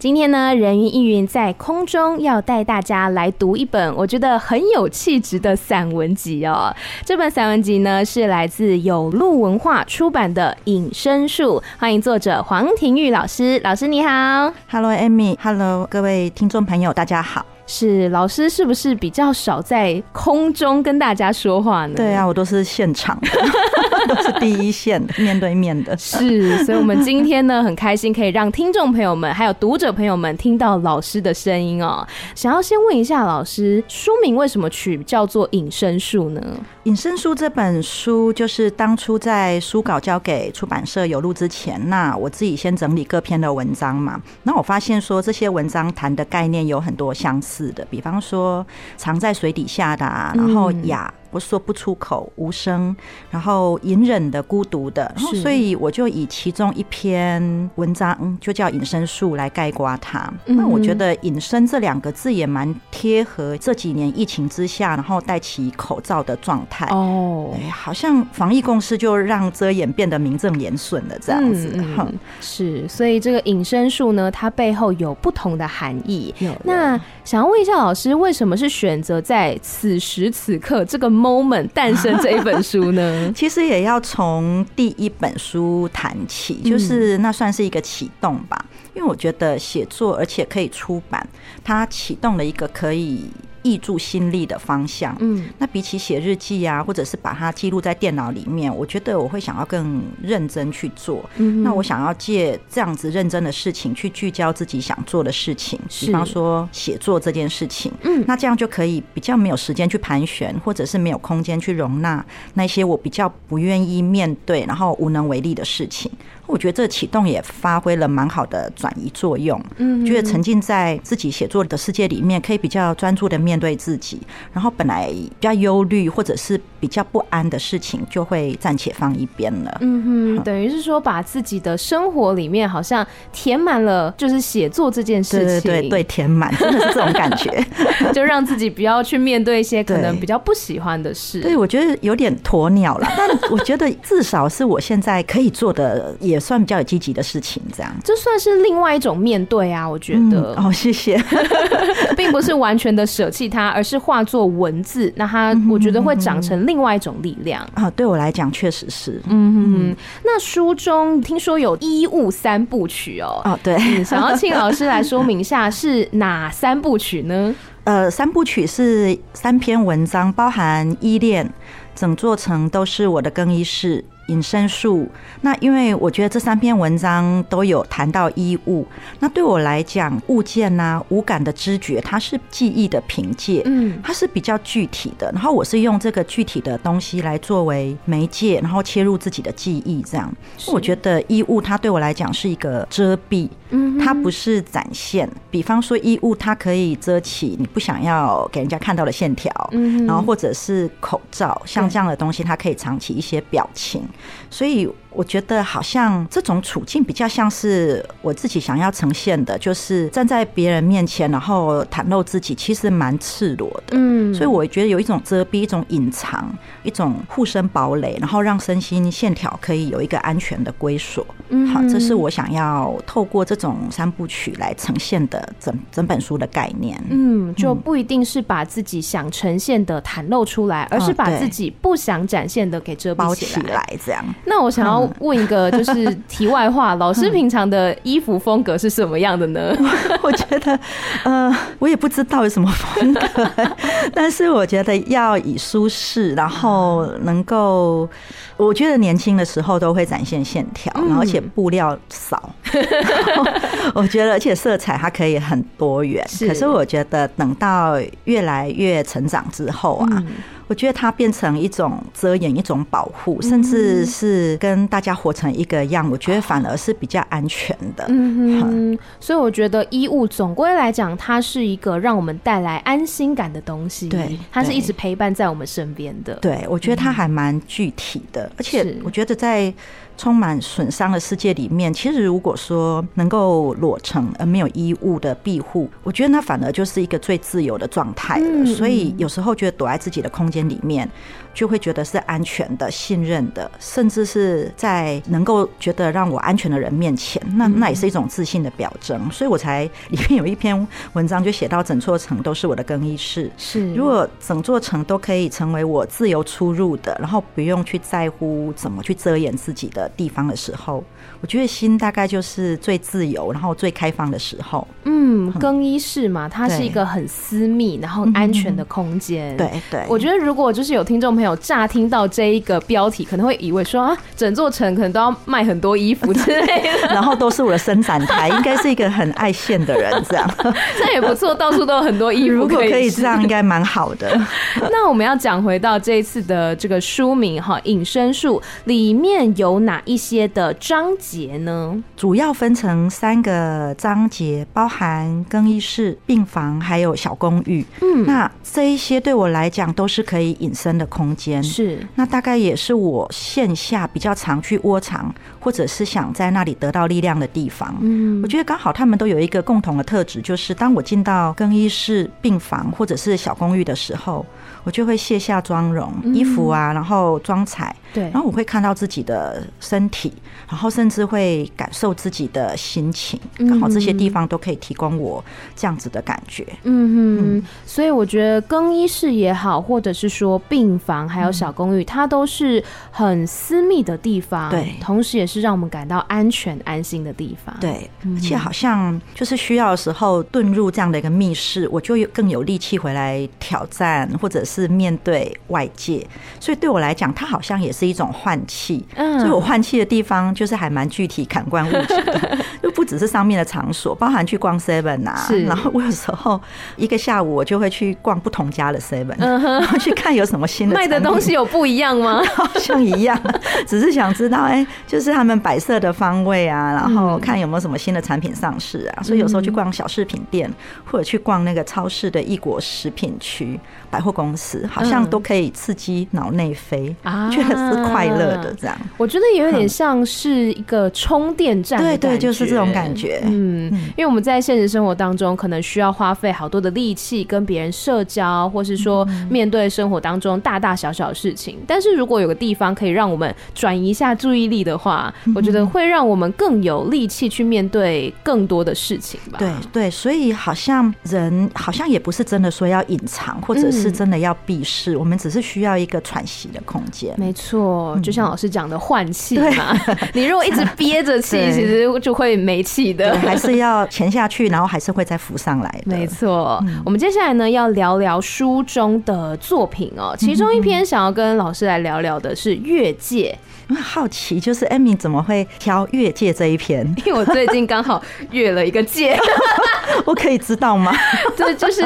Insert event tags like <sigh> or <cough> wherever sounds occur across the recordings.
今天呢，人云亦云在空中要带大家来读一本我觉得很有气质的散文集哦。这本散文集呢是来自有路文化出版的《隐身术》，欢迎作者黄庭玉老师。老师你好，Hello Amy，Hello 各位听众朋友，大家好。是老师是不是比较少在空中跟大家说话呢？对啊，我都是现场的，都是第一线的，面对面的。<laughs> 是，所以我们今天呢很开心可以让听众朋友们还有读者朋友们听到老师的声音哦。想要先问一下老师，书名为什么取叫做《隐身术》呢？《隐身术》这本书就是当初在书稿交给出版社有录之前，那我自己先整理各篇的文章嘛。那我发现说这些文章谈的概念有很多相似的，比方说藏在水底下的啊，然后哑。我说不出口，无声，然后隐忍的、孤独的，然后所以我就以其中一篇文章就叫《隐身术》来概括它。那我觉得“隐身”这两个字也蛮贴合这几年疫情之下，然后戴起口罩的状态。哦，好像防疫共识就让遮掩变得名正言顺了这样子。嗯，是，所以这个“隐身术”呢，它背后有不同的含义。那想要问一下老师，为什么是选择在此时此刻这个？moment 诞生这一本书呢，<laughs> 其实也要从第一本书谈起，就是那算是一个启动吧。因为我觉得写作，而且可以出版，它启动了一个可以。挹注心力的方向，嗯，那比起写日记啊，或者是把它记录在电脑里面，我觉得我会想要更认真去做。嗯，那我想要借这样子认真的事情去聚焦自己想做的事情，比方说写作这件事情。嗯，那这样就可以比较没有时间去盘旋，或者是没有空间去容纳那些我比较不愿意面对，然后无能为力的事情。我觉得这启动也发挥了蛮好的转移作用。嗯，觉得沉浸在自己写作的世界里面，可以比较专注的面对自己，然后本来比较忧虑或者是比较不安的事情，就会暂且放一边了。嗯哼，等于是说把自己的生活里面好像填满了，就是写作这件事情。对对对，填满真的是这种感觉，<laughs> 就让自己不要去面对一些可能比较不喜欢的事。对，我觉得有点鸵鸟了，<laughs> 但我觉得至少是我现在可以做的也。算比较有积极的事情，这样这算是另外一种面对啊，我觉得。哦，谢谢，并 <laughs> 不是完全的舍弃它，而是化作文字，那它我觉得会长成另外一种力量啊。对我来讲，确实是。嗯嗯，那书中听说有衣物三部曲哦。哦，对，想要请老师来说明一下是哪三部曲呢？<laughs> 呃，三部曲是三篇文章，包含依恋，整座城都是我的更衣室。隐身术，那因为我觉得这三篇文章都有谈到衣物，那对我来讲，物件呐、啊，五感的知觉，它是记忆的凭借，嗯，它是比较具体的。然后我是用这个具体的东西来作为媒介，然后切入自己的记忆，这样。我觉得衣物它对我来讲是一个遮蔽，嗯，它不是展现。比方说衣物，它可以遮起你不想要给人家看到的线条，嗯，然后或者是口罩，像这样的东西，它可以藏起一些表情。所以。我觉得好像这种处境比较像是我自己想要呈现的，就是站在别人面前，然后袒露自己，其实蛮赤裸的。嗯，所以我觉得有一种遮蔽，一种隐藏，一种护身堡垒，然后让身心线条可以有一个安全的归属。嗯，好，这是我想要透过这种三部曲来呈现的整整本书的概念。嗯，就不一定是把自己想呈现的袒露出来，而是把自己不想展现的给遮蔽起来，起来这样。那我想要。问一个就是题外话，老师平常的衣服风格是什么样的呢？<laughs> 我觉得，呃，我也不知道有什么风格，但是我觉得要以舒适，然后能够，我觉得年轻的时候都会展现线条，然后而且布料少，<laughs> 我觉得而且色彩它可以很多元。可是我觉得等到越来越成长之后啊。我觉得它变成一种遮掩、一种保护，甚至是跟大家活成一个样。我觉得反而是比较安全的。嗯哼，所以我觉得衣物总归来讲，它是一个让我们带来安心感的东西。对，它是一直陪伴在我们身边的。对，我觉得它还蛮具体的，而且我觉得在。充满损伤的世界里面，其实如果说能够裸成而没有衣物的庇护，我觉得那反而就是一个最自由的状态了。所以有时候觉得躲在自己的空间里面，就会觉得是安全的、信任的，甚至是在能够觉得让我安全的人面前，那那也是一种自信的表征。所以我才里面有一篇文章就写到，整座城都是我的更衣室。是，如果整座城都可以成为我自由出入的，然后不用去在乎怎么去遮掩自己的。地方的时候，我觉得心大概就是最自由，然后最开放的时候。嗯，更衣室嘛，它是一个很私密，然后安全的空间。对对，我觉得如果就是有听众朋友乍听到这一个标题，可能会以为说啊，整座城可能都要卖很多衣服之类的，然后都是我的伸展台，应该是一个很爱现的人这样。<laughs> 这也不错，到处都有很多衣服。如果可以这样，应该蛮好的。那我们要讲回到这一次的这个书名哈，《隐身术》里面有哪一些的章节呢？主要分成三个章节，包含更衣室、病房还有小公寓。嗯，那这一些对我来讲都是可以隐身的空间。是，那大概也是我线下比较常去窝藏，或者是想在那里得到力量的地方。嗯，我觉得刚好他们都有一个共同的特质，就是当我进到更衣室、病房或者是小公寓的时候，我就会卸下妆容、衣服啊，然后妆彩。对，然后我会看到自己的身体，然后甚至会感受自己的心情，刚好这些地方都可以提供我这样子的感觉。嗯哼，所以我觉得更衣室也好，或者是说病房还有小公寓，它都是很私密的地方，对，同时也是让我们感到安全安心的地方。对，而且好像就是需要的时候遁入这样的一个密室，我就有更有力气回来挑战，或者是面对外界。所以对我来讲，它好像也是。是一种换气，所以我换气的地方就是还蛮具体感官物质的，就 <laughs> 不只是上面的场所，包含去逛 Seven 啊，然后我有时候一个下午我就会去逛不同家的 Seven，然后去看有什么新的卖的东西有不一样吗？<laughs> 好像一样，只是想知道哎，就是他们摆设的方位啊，然后看有没有什么新的产品上市啊，所以有时候去逛小饰品店或者去逛那个超市的异国食品区。百货公司好像都可以刺激脑内啡啊，觉得是快乐的这样。我觉得也有点像是一个充电站，对对，就是这种感觉。嗯，因为我们在现实生活当中，可能需要花费好多的力气跟别人社交，或是说面对生活当中大大小小的事情。但是如果有个地方可以让我们转移一下注意力的话，我觉得会让我们更有力气去面对更多的事情吧。对对，所以好像人好像也不是真的说要隐藏，或者是。是真的要避世，我们只是需要一个喘息的空间。没错，就像老师讲的换气嘛。你如果一直 <laughs> 憋着气，其实就会没气的。还是 <laughs> 要潜下去，然后还是会再浮上来的。没错，我们接下来呢要聊聊书中的作品哦。其中一篇想要跟老师来聊聊的是《越界》。好奇，就是 Amy 怎么会挑越界这一篇？<laughs> 因为我最近刚好越了一个界，<laughs> 我可以知道吗？<laughs> 对，就是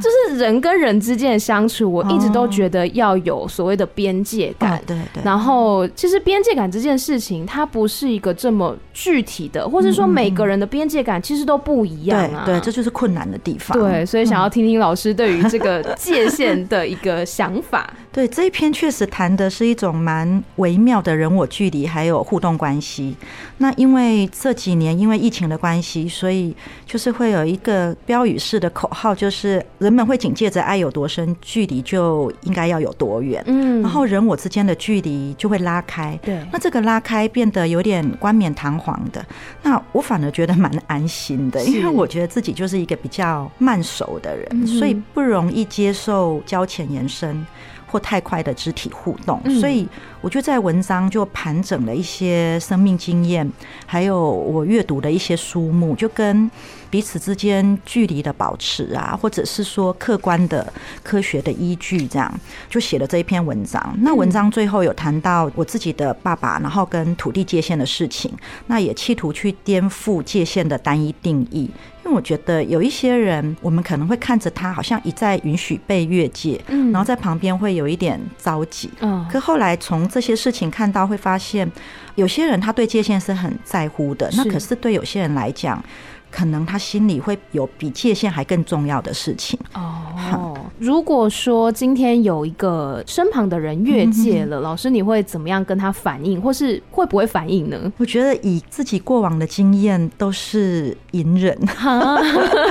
就是人跟人之间的相处，我一直都觉得要有所谓的边界感。哦、对对。然后，其实边界感这件事情，它不是一个这么具体的，或是说每个人的边界感其实都不一样啊。对，对，这就是困难的地方。对，所以想要听听老师对于这个界限的一个想法。对，这一篇确实谈的是一种蛮微妙的人我距离，还有互动关系。那因为这几年因为疫情的关系，所以就是会有一个标语式的口号，就是人们会紧接着爱有多深，距离就应该要有多远。嗯，然后人我之间的距离就会拉开。对，那这个拉开变得有点冠冕堂皇的。那我反而觉得蛮安心的，因为我觉得自己就是一个比较慢熟的人，所以不容易接受交浅言深或太快的肢体互动，所以我就在文章就盘整了一些生命经验，还有我阅读的一些书目，就跟彼此之间距离的保持啊，或者是说客观的科学的依据，这样就写了这一篇文章。那文章最后有谈到我自己的爸爸，然后跟土地界限的事情，那也企图去颠覆界限的单一定义。我觉得有一些人，我们可能会看着他好像一再允许被越界，嗯，然后在旁边会有一点着急，嗯。可后来从这些事情看到，会发现有些人他对界限是很在乎的，那可是对有些人来讲。可能他心里会有比界限还更重要的事情哦。如果说今天有一个身旁的人越界了，老师你会怎么样跟他反应，或是会不会反应呢？我觉得以自己过往的经验都是隐忍，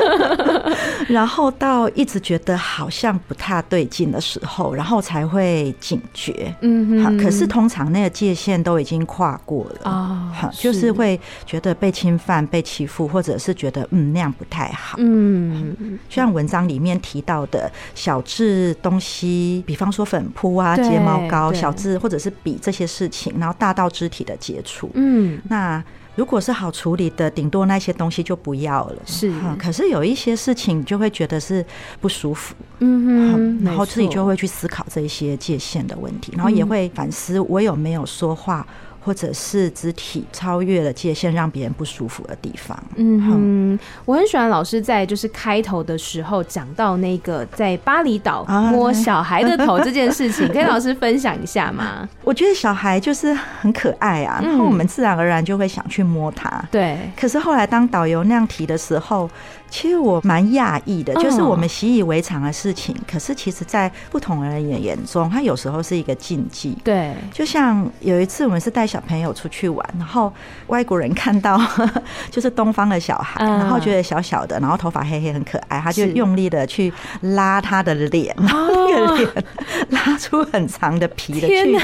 <laughs> 然后到一直觉得好像不太对劲的时候，然后才会警觉。嗯哼。可是通常那个界限都已经跨过了啊，就是会觉得被侵犯、被欺负，或者是。是觉得嗯那样不太好，嗯，就像文章里面提到的小至东西，比方说粉扑啊、睫毛膏，小至或者是笔这些事情，然后大到肢体的接触，嗯，那如果是好处理的，顶多那些东西就不要了，是。可是有一些事情就会觉得是不舒服，嗯哼，然后自己就会去思考这一些界限的问题，然后也会反思我有没有说话。或者是肢体超越了界限，让别人不舒服的地方。嗯哼，我很喜欢老师在就是开头的时候讲到那个在巴厘岛摸小孩的头这件事情，<laughs> 可以老师分享一下吗？我觉得小孩就是很可爱啊，然后我们自然而然就会想去摸他。对。可是后来当导游那样提的时候，其实我蛮讶异的，就是我们习以为常的事情，可是其实在不同人的眼中，他有时候是一个禁忌。对。就像有一次我们是带小朋友出去玩，然后外国人看到 <laughs> 就是东方的小孩，然后觉得小小的，然后头发黑黑很可爱，他就用力的去拉他的脸，然后那个脸拉出很长的皮的距离，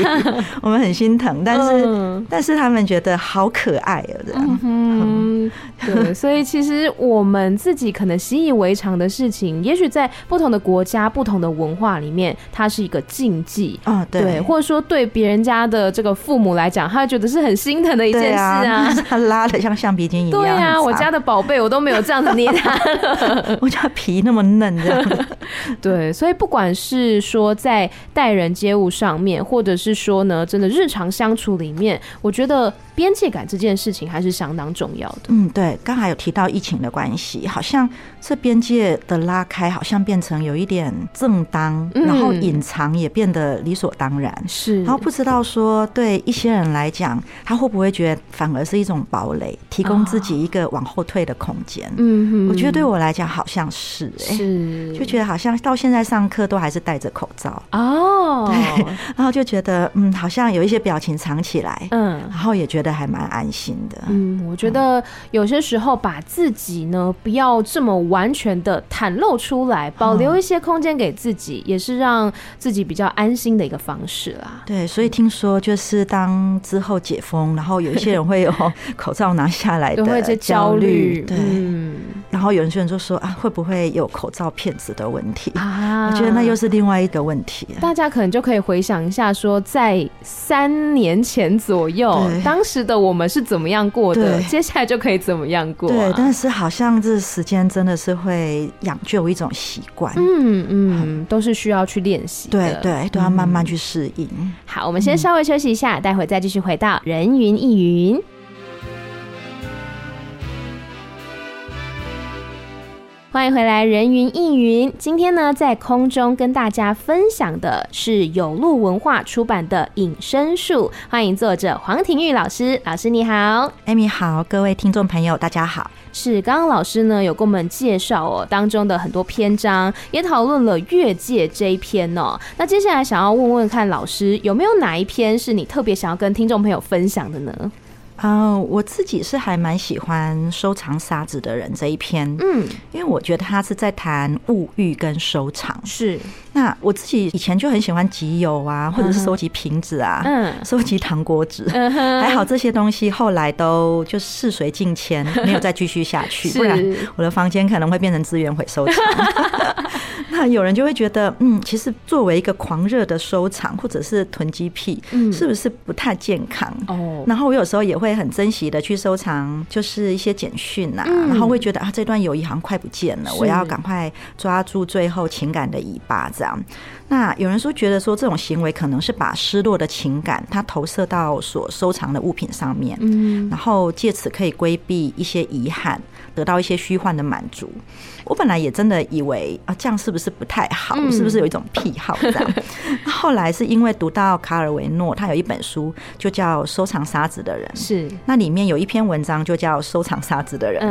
我们很心疼，但是但是他们觉得好可爱哦，这样。嗯，<laughs> 对，所以其实我们自己可能习以为常的事情，也许在不同的国家、不同的文化里面，它是一个禁忌。啊，对，或者说对别人家的这个父母来讲，他觉得是很心疼的一件事啊，他 <laughs> 拉的像橡皮筋一样。对啊，<laughs> 我家的宝贝，我都没有这样子捏他。了，<laughs> 我家皮那么嫩，这样。对，所以不管是说在待人接物上面，或者是说呢，真的日常相处里面，我觉得边界感这件事情还是相当重要的。嗯，对，刚才有提到疫情的关系，好像这边界的拉开，好像变成有一点正当，然后隐藏也变得理所当然。是，然后不知道说对一些人来讲，他会不会觉得反而是一种堡垒，提供自己一个往后退的空间？嗯，我觉得对我来讲好像是，是，就觉得好像到现在上课都还是戴着口罩。哦，<laughs> 对，然后就觉得嗯，好像有一些表情藏起来，嗯，然后也觉得还蛮安心的。嗯，我觉得有些时候把自己呢不要这么完全的袒露出来，保留一些空间给自己，也是让自己比较安心的一个方式啦。对，所以听说就是当之后解封，然后有一些人会有口罩拿下来的焦虑，对。然后有些人就说啊，会不会有口罩骗子的问题啊？我觉得那又是另外一个问题。大家可能就可以回想一下，说在三年前左右，当时的我们是怎么样过的，接下来就可以怎么样过。对，但是好像这时间真的是会养就一种习惯。嗯嗯，都是需要去练习。对对，都要慢慢去适应。好，我们先稍微休息一下，待会再继续回到人云亦云。欢迎回来，人云亦云。今天呢，在空中跟大家分享的是有路文化出版的《隐身术》。欢迎作者黄庭玉老师，老师你好艾米好，各位听众朋友大家好。是，刚刚老师呢有跟我们介绍哦，当中的很多篇章，也讨论了越界这一篇哦。那接下来想要问问看，老师有没有哪一篇是你特别想要跟听众朋友分享的呢？啊，uh, 我自己是还蛮喜欢收藏沙子的人这一篇，嗯，因为我觉得他是在谈物欲跟收藏。是，那我自己以前就很喜欢集邮啊，或者是收集瓶子啊，嗯，<laughs> 收集糖果纸，嗯，还好这些东西后来都就事随境迁，没有再继续下去，<laughs> 不然我的房间可能会变成资源回收场。<laughs> 那有人就会觉得，嗯，其实作为一个狂热的收藏或者是囤积癖，嗯，是不是不太健康？哦。然后我有时候也会很珍惜的去收藏，就是一些简讯呐，然后会觉得啊，这段友谊好像快不见了，我要赶快抓住最后情感的尾巴，这样。那有人说觉得说这种行为可能是把失落的情感，它投射到所收藏的物品上面，嗯，然后借此可以规避一些遗憾，得到一些虚幻的满足。我本来也真的以为啊，这样是不是不太好？是不是有一种癖好这样？<laughs> 后来是因为读到卡尔维诺，他有一本书就叫《收藏沙子的人》，是那里面有一篇文章就叫《收藏沙子的人》。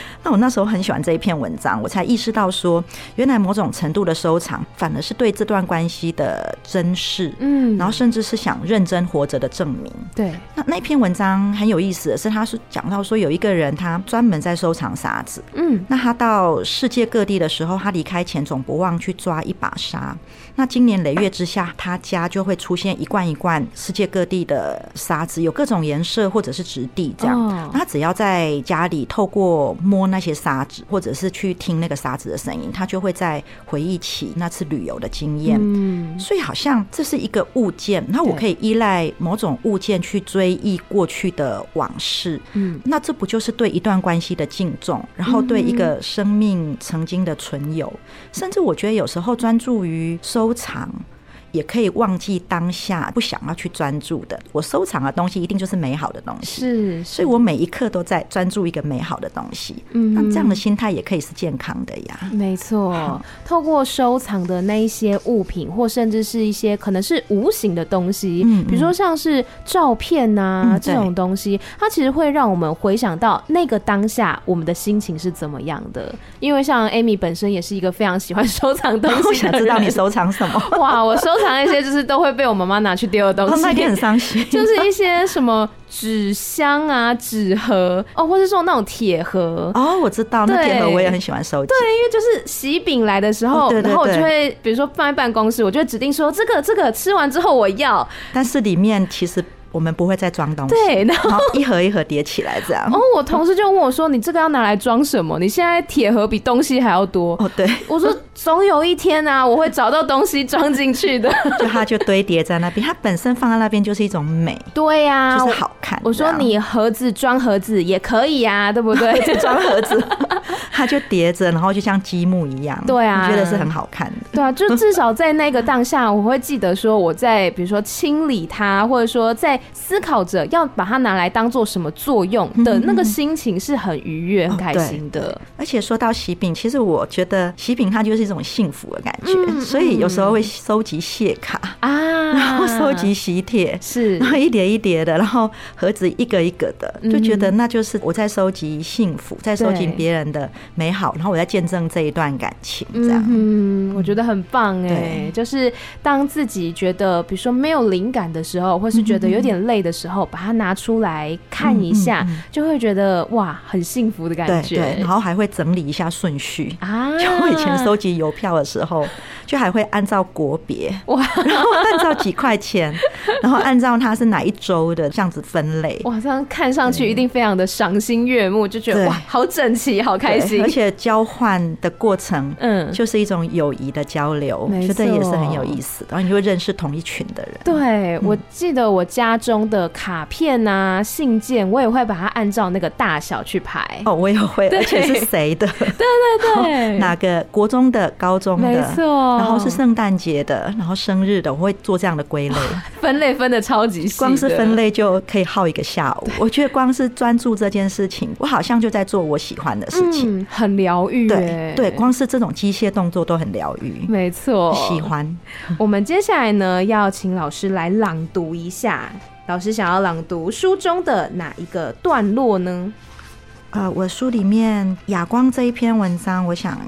<laughs> 那我那时候很喜欢这一篇文章，我才意识到说，原来某种程度的收藏，反而是对这段。关系的珍视，嗯，然后甚至是想认真活着的证明。对，那那篇文章很有意思的是，他是讲到说有一个人他专门在收藏沙子，嗯，那他到世界各地的时候，他离开前总不忘去抓一把沙。那今年累月之下，他家就会出现一罐一罐世界各地的沙子，有各种颜色或者是质地这样。他只要在家里透过摸那些沙子，或者是去听那个沙子的声音，他就会在回忆起那次旅游的经验。嗯，所以好像这是一个物件，那我可以依赖某种物件去追忆过去的往事。嗯，那这不就是对一段关系的敬重，然后对一个生命曾经的存有，甚至我觉得有时候专注于收收藏。也可以忘记当下不想要去专注的。我收藏的东西一定就是美好的东西，是，所以我每一刻都在专注一个美好的东西。嗯，那这样的心态也可以是健康的呀。没错，透过收藏的那一些物品，或甚至是一些可能是无形的东西，嗯，比如说像是照片呐这种东西，它其实会让我们回想到那个当下我们的心情是怎么样的。因为像 Amy 本身也是一个非常喜欢收藏东西，<laughs> 我想知道你收藏什么？哇，我收。藏一些就是都会被我妈妈拿去丢的东西，那天很伤心。<laughs> 就是一些什么纸箱啊、纸盒哦，或者说那种铁盒哦，我知道那铁盒我也很喜欢收集。对，因为就是喜饼来的时候，然后我就会比如说放在办公室，我就会指定说这个这个吃完之后我要，但是里面其实。我们不会再装东西，对，然后一盒一盒叠起来这样。哦，我同事就问我说：“你这个要拿来装什么？你现在铁盒比东西还要多。”哦，对，我说总有一天啊，我会找到东西装进去的。<laughs> 就它就堆叠在那边，它本身放在那边就是一种美。对呀，就是好看。我说你盒子装盒子也可以呀，对不对？<laughs> 就装盒子，<laughs> 它就叠着，然后就像积木一样。对啊，我觉得是很好看的。对啊，就至少在那个当下，我会记得说我在比如说清理它，或者说在思考着。要把它拿来当做什么作用的那个心情是很愉悦、很开心的。而且说到喜饼，其实我觉得喜饼它就是一种幸福的感觉，所以有时候会收集谢卡啊，然后收集喜帖，是，然后一叠一叠的，然后盒子一个一个的，就觉得那就是我在收集幸福，在收集别人的美好，然后我在见证这一段感情，这样。嗯，我觉得很棒哎，就是当自己觉得比如说没有灵感的时候，或是觉得有点累的时候。把它拿出来看一下，就会觉得哇，很幸福的感觉。对，然后还会整理一下顺序啊。就我以前收集邮票的时候，<laughs> 就还会按照国别哇，然后按照几块钱，<laughs> 然后按照它是哪一周的这样子分类。哇，这样看上去一定非常的赏心悦目，就觉得哇，好整齐，好开心。而且交换的过程，嗯，就是一种友谊的交流，觉得也是很有意思。然后你就会认识同一群的人。对，我记得我家中的卡。片啊，信件，我也会把它按照那个大小去排。哦，我也会，而且是谁的？<laughs> 对对对，哪个国中的、高中的，没错。然后是圣诞节的，然后生日的，我会做这样的归类。<laughs> 分类分的超级细，光是分类就可以耗一个下午。我觉得光是专注这件事情，我好像就在做我喜欢的事情，嗯、很疗愈。对对，光是这种机械动作都很疗愈。没错，喜欢。<laughs> 我们接下来呢，要请老师来朗读一下。老师想要朗读书中的哪一个段落呢？呃，我书里面《哑光》这一篇文章，我想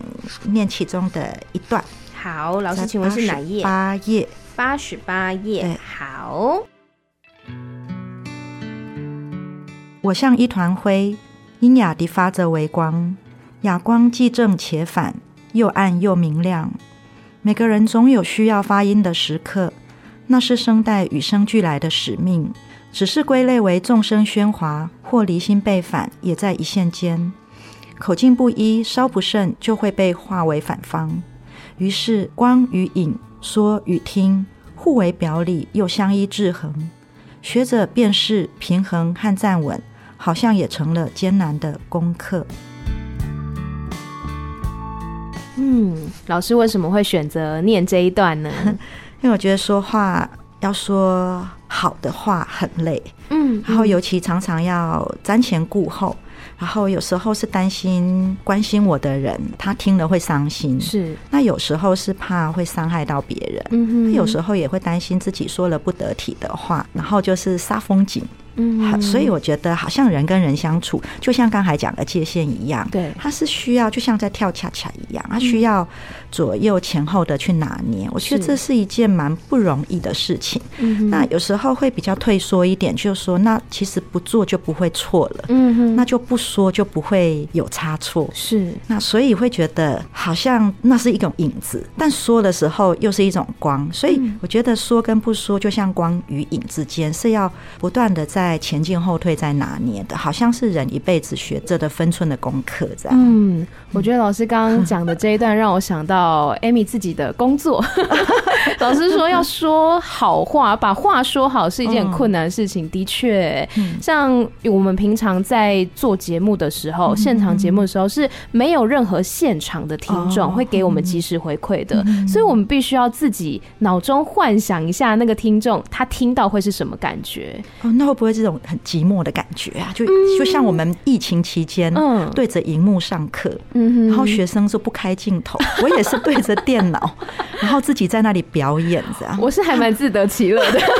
念其中的一段。好，老师，请问是哪页？八页，八十八页。好。我像一团灰，阴哑地发着微光，哑光既正且反，又暗又明亮。每个人总有需要发音的时刻。那是声带与生俱来的使命，只是归类为众声喧哗或离心背反，也在一线间。口径不一，稍不慎就会被化为反方。于是光与影、说与听互为表里，又相依制衡。学者辨识、平衡和站稳，好像也成了艰难的功课。嗯，老师为什么会选择念这一段呢？<laughs> 因为我觉得说话要说好的话很累，嗯，然后尤其常常要瞻前顾后。然后有时候是担心关心我的人，他听了会伤心。是，那有时候是怕会伤害到别人。嗯哼，有时候也会担心自己说了不得体的话，然后就是煞风景。嗯，所以我觉得好像人跟人相处，就像刚才讲的界限一样，对，它是需要就像在跳恰恰一样，它需要左右前后的去拿捏。我觉得这是一件蛮不容易的事情。嗯，那有时候会比较退缩一点，就是说，那其实不做就不会错了。嗯哼，那就不说就不会有差错。是，那所以会觉得好像那是一种影子，但说的时候又是一种光。所以我觉得说跟不说，就像光与影之间是要不断的在。在前进后退，在拿捏的，好像是人一辈子学着的分寸的功课，这样。嗯，我觉得老师刚刚讲的这一段，让我想到 Amy 自己的工作。<laughs> <laughs> 老师说要说好话，把话说好是一件很困难的事情。的确，像我们平常在做节目的时候，现场节目的时候是没有任何现场的听众会给我们及时回馈的，所以我们必须要自己脑中幻想一下那个听众他听到会是什么感觉。哦，那会不会？这种很寂寞的感觉啊，就就像我们疫情期间，嗯，对着荧幕上课，嗯，然后学生说不开镜头，我也是对着电脑，<laughs> 然后自己在那里表演，这样，<laughs> 我是还蛮自得其乐的。<laughs>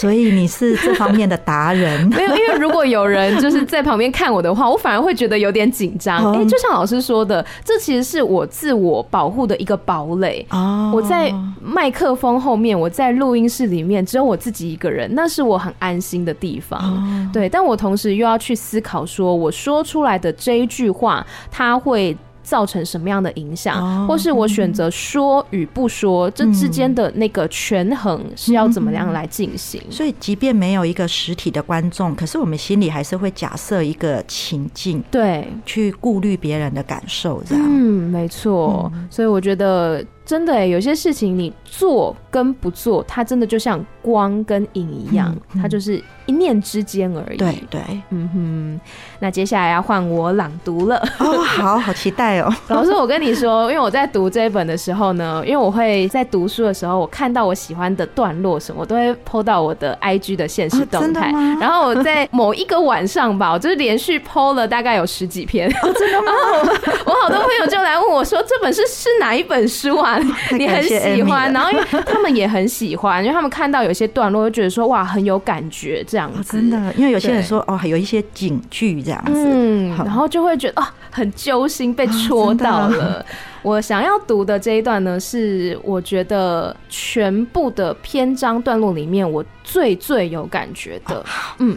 所以你是这方面的达人？<laughs> 没有，因为如果有人就是在旁边看我的话，我反而会觉得有点紧张。哎，就像老师说的，这其实是我自我保护的一个堡垒。哦，我在麦克风后面，我在录音室里面，只有我自己一个人，那是我很安心的地方。哦，对，但我同时又要去思考，说我说出来的这一句话，它会。造成什么样的影响，或是我选择说与不说，这之间的那个权衡是要怎么样来进行？所以，即便没有一个实体的观众，可是我们心里还是会假设一个情境，对，去顾虑别人的感受，这样。嗯，没错。所以我觉得。真的哎，有些事情你做跟不做，它真的就像光跟影一样，嗯嗯、它就是一念之间而已。对对，嗯哼。那接下来要换我朗读了。哦，好好期待哦。<laughs> 老师，我跟你说，因为我在读这一本的时候呢，因为我会在读书的时候，我看到我喜欢的段落什么，我都会 po 到我的 IG 的现实动态。哦、然后我在某一个晚上吧，我就是连续 po 了大概有十几篇。哦，真的吗？<laughs> 我好多朋友就来问我说，这本是是哪一本书啊？<laughs> 你很喜欢，然后因为他们也很喜欢，因为他们看到有些段落，就觉得说哇很有感觉这样子。真的，因为有些人说哦，还有一些警句这样子，嗯，然后就会觉得哦很揪心，被戳到了。<laughs> 我想要读的这一段呢，是我觉得全部的篇章段落里面我最最有感觉的。嗯，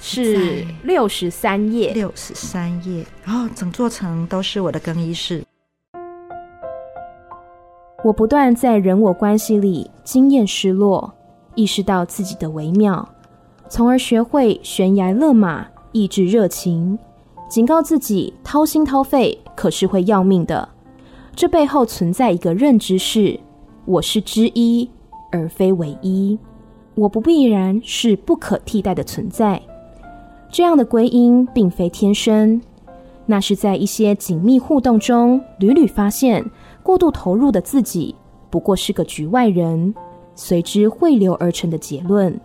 是六十三页，六十三页，然后整座城都是我的更衣室。我不断在人我关系里经验失落，意识到自己的微妙，从而学会悬崖勒马，抑制热情，警告自己掏心掏肺可是会要命的。这背后存在一个认知是：我是之一，而非唯一。我不必然是不可替代的存在。这样的归因并非天生，那是在一些紧密互动中屡屡发现。过度投入的自己不过是个局外人，随之汇流而成的结论，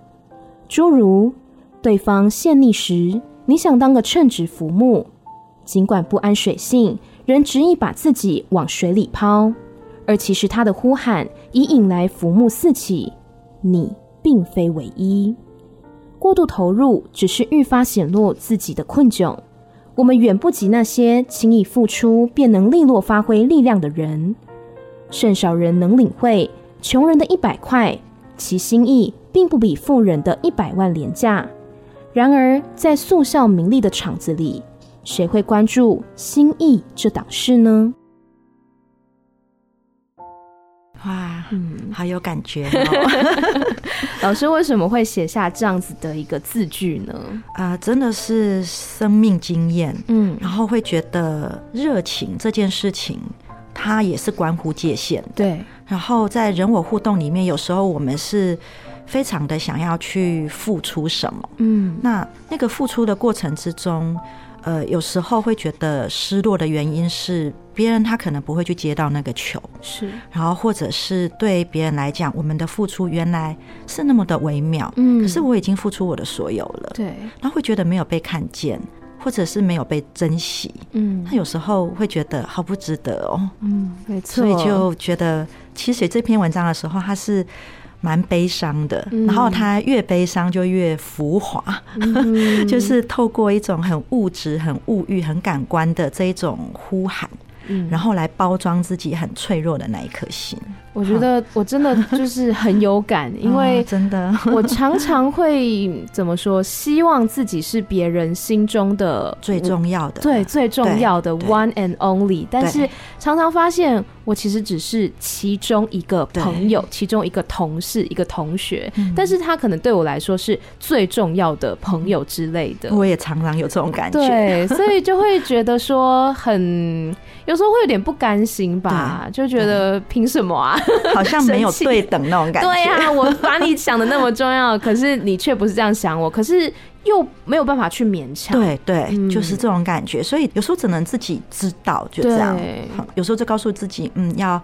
诸如对方陷溺时，你想当个称职浮木，尽管不谙水性，仍执意把自己往水里抛，而其实他的呼喊已引来浮木四起，你并非唯一。过度投入只是愈发显露自己的困窘。我们远不及那些轻易付出便能利落发挥力量的人，甚少人能领会穷人的一百块，其心意并不比富人的一百万廉价。然而，在速效名利的场子里，谁会关注心意这档事呢？哇，嗯，好有感觉哦。<laughs> <laughs> 老师为什么会写下这样子的一个字句呢？啊、呃，真的是生命经验，嗯，然后会觉得热情这件事情它也是关乎界限的。对。然后在人我互动里面，有时候我们是非常的想要去付出什么，嗯，那那个付出的过程之中，呃，有时候会觉得失落的原因是别人他可能不会去接到那个球，是，然后或者是对别人来讲，我们的付出原来是那么的微妙，嗯，可是我已经付出我的所有了，对，他会觉得没有被看见。或者是没有被珍惜，嗯，他有时候会觉得好不值得哦，嗯，没错，所以就觉得其实写这篇文章的时候，他是蛮悲伤的，然后他越悲伤就越浮华，嗯、<laughs> 就是透过一种很物质、很物欲、很感官的这一种呼喊，嗯，然后来包装自己很脆弱的那一颗心。我觉得我真的就是很有感，<laughs> 因为真的，<laughs> 我常常会怎么说，希望自己是别人心中的 <laughs> 最重要的，对，最重要的 one and only。但是常常发现，我其实只是其中一个朋友，其中一个同事，一个同学，但是他可能对我来说是最重要的朋友之类的。我也常常有这种感觉，对，所以就会觉得说很，有时候会有点不甘心吧，就觉得凭什么啊？<laughs> 好像没有对等那种感觉。对啊，我把你想的那么重要，可是你却不是这样想我，可是又没有办法去勉强。对对，就是这种感觉。所以有时候只能自己知道，就这样。有时候就告诉自己，嗯，要。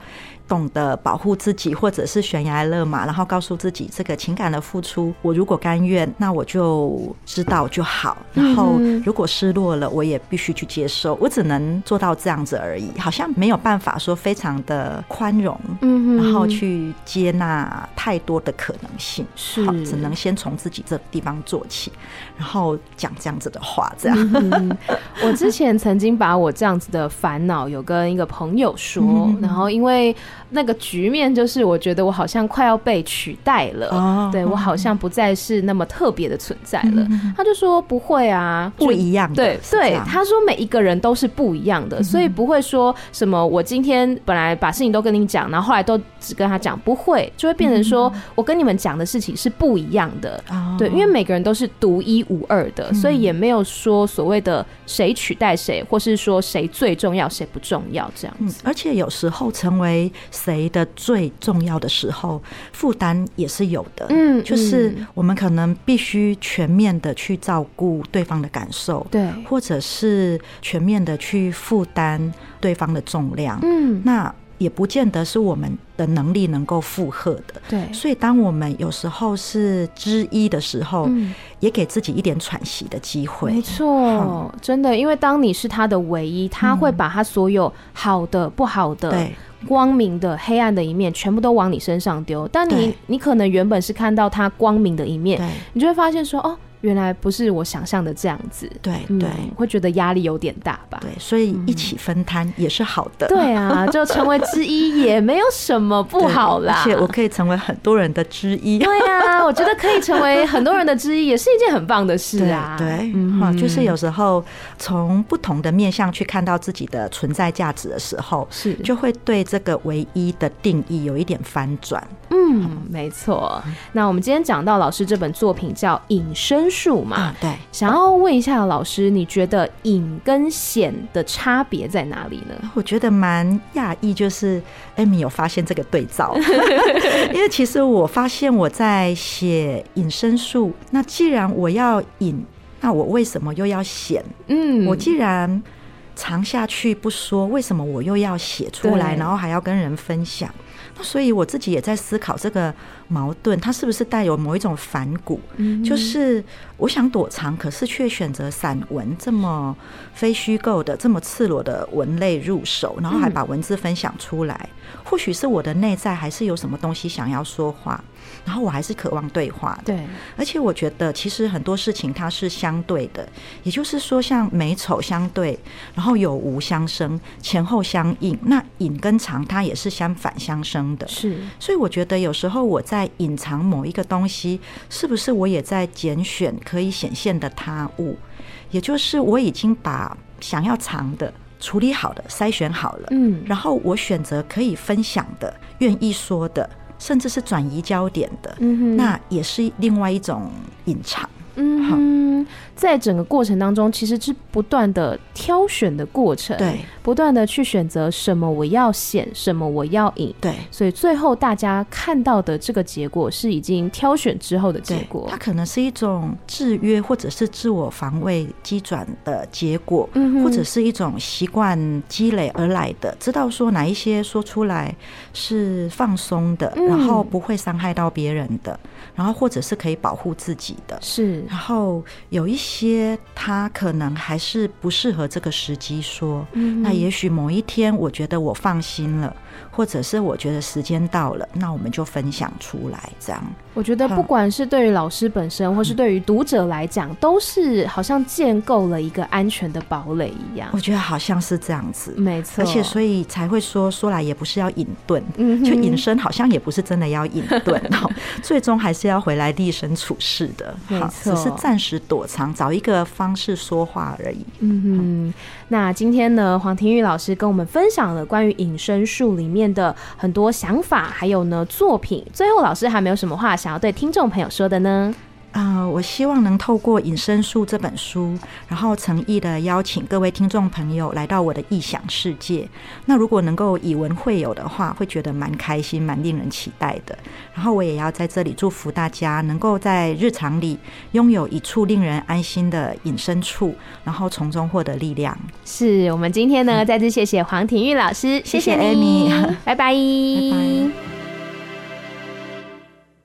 懂得保护自己，或者是悬崖勒马，然后告诉自己，这个情感的付出，我如果甘愿，那我就知道就好。然后如果失落了，我也必须去接受。我只能做到这样子而已，好像没有办法说非常的宽容，嗯，然后去接纳太多的可能性。是，只能先从自己这地方做起，然后讲这样子的话。这样，<laughs> 我之前曾经把我这样子的烦恼有跟一个朋友说，然后因为。那个局面就是，我觉得我好像快要被取代了，oh, 对我好像不再是那么特别的存在了。嗯、他就说不会啊，不一样的。对对，他说每一个人都是不一样的，嗯、所以不会说什么我今天本来把事情都跟你讲，然后后来都只跟他讲，不会，就会变成说我跟你们讲的事情是不一样的。Oh. 对，因为每个人都是独一无二的，所以也没有说所谓的谁取代谁，或是说谁最重要谁不重要这样子。而且有时候成为。谁的最重要的时候，负担也是有的。嗯，就是我们可能必须全面的去照顾对方的感受，对，或者是全面的去负担对方的重量。嗯，那也不见得是我们的能力能够负荷的。对，所以当我们有时候是之一的时候，也给自己一点喘息的机会。没错，真的，因为当你是他的唯一，他会把他所有好的、不好的，对。光明的、黑暗的一面，全部都往你身上丢。但你，你可能原本是看到他光明的一面，你就会发现说，哦。原来不是我想象的这样子，对对、嗯，会觉得压力有点大吧？对，所以一起分摊也是好的。对啊，<laughs> 就成为之一 <laughs> 也没有什么不好啦。而且我可以成为很多人的之一。对啊，<laughs> 我觉得可以成为很多人的之一，也是一件很棒的事啊。对，对嗯，就是有时候从不同的面向去看到自己的存在价值的时候，是就会对这个唯一的定义有一点翻转。嗯，没错。那我们今天讲到老师这本作品叫《隐身术》嘛，啊，对。想要问一下老师，你觉得隐跟显的差别在哪里呢？我觉得蛮讶异，就是 Amy 有发现这个对照，<laughs> 因为其实我发现我在写隐身术，那既然我要隐，那我为什么又要显？嗯，我既然藏下去不说，为什么我又要写出来，然后还要跟人分享？那所以我自己也在思考这个矛盾，它是不是带有某一种反骨？嗯，就是我想躲藏，可是却选择散文这么非虚构的、这么赤裸的文类入手，然后还把文字分享出来。或许是我的内在还是有什么东西想要说话。然后我还是渴望对话的，对，而且我觉得其实很多事情它是相对的，也就是说像美丑相对，然后有无相生，前后相应，那隐跟藏它也是相反相生的，是，所以我觉得有时候我在隐藏某一个东西，是不是我也在拣选可以显现的他物，也就是我已经把想要藏的处理好的筛选好了，嗯，然后我选择可以分享的，愿意说的。甚至是转移焦点的，嗯，那也是另外一种隐藏。嗯，在整个过程当中，其实是不断的挑选的过程，对，不断的去选择什么我要显，什么我要隐，对，所以最后大家看到的这个结果是已经挑选之后的结果，它可能是一种制约或者是自我防卫机转的结果，嗯，或者是一种习惯积累而来的，知道说哪一些说出来是放松的，然后不会伤害到别人的，然后或者是可以保护自己的，是，然后有一些他可能还是不适合这个时机说，那也许某一天我觉得我放心了。或者是我觉得时间到了，那我们就分享出来，这样。我觉得不管是对于老师本身，或是对于读者来讲，都是好像建构了一个安全的堡垒一样。我觉得好像是这样子，没错。而且所以才会说，说来也不是要隐遁，嗯，就隐身好像也不是真的要隐遁，<laughs> 最终还是要回来立身处世的，没错。只是暂时躲藏，找一个方式说话而已。嗯哼。那今天呢，黄庭玉老师跟我们分享了关于隐身术里面的很多想法，还有呢作品。最后，老师还没有什么话想要对听众朋友说的呢？啊、呃，我希望能透过《隐身术》这本书，然后诚意的邀请各位听众朋友来到我的异想世界。那如果能够以文会友的话，会觉得蛮开心、蛮令人期待的。然后我也要在这里祝福大家，能够在日常里拥有一处令人安心的隐身处，然后从中获得力量。是我们今天呢，再次谢谢黄庭玉老师，谢谢 Amy，<laughs> 拜拜，拜拜。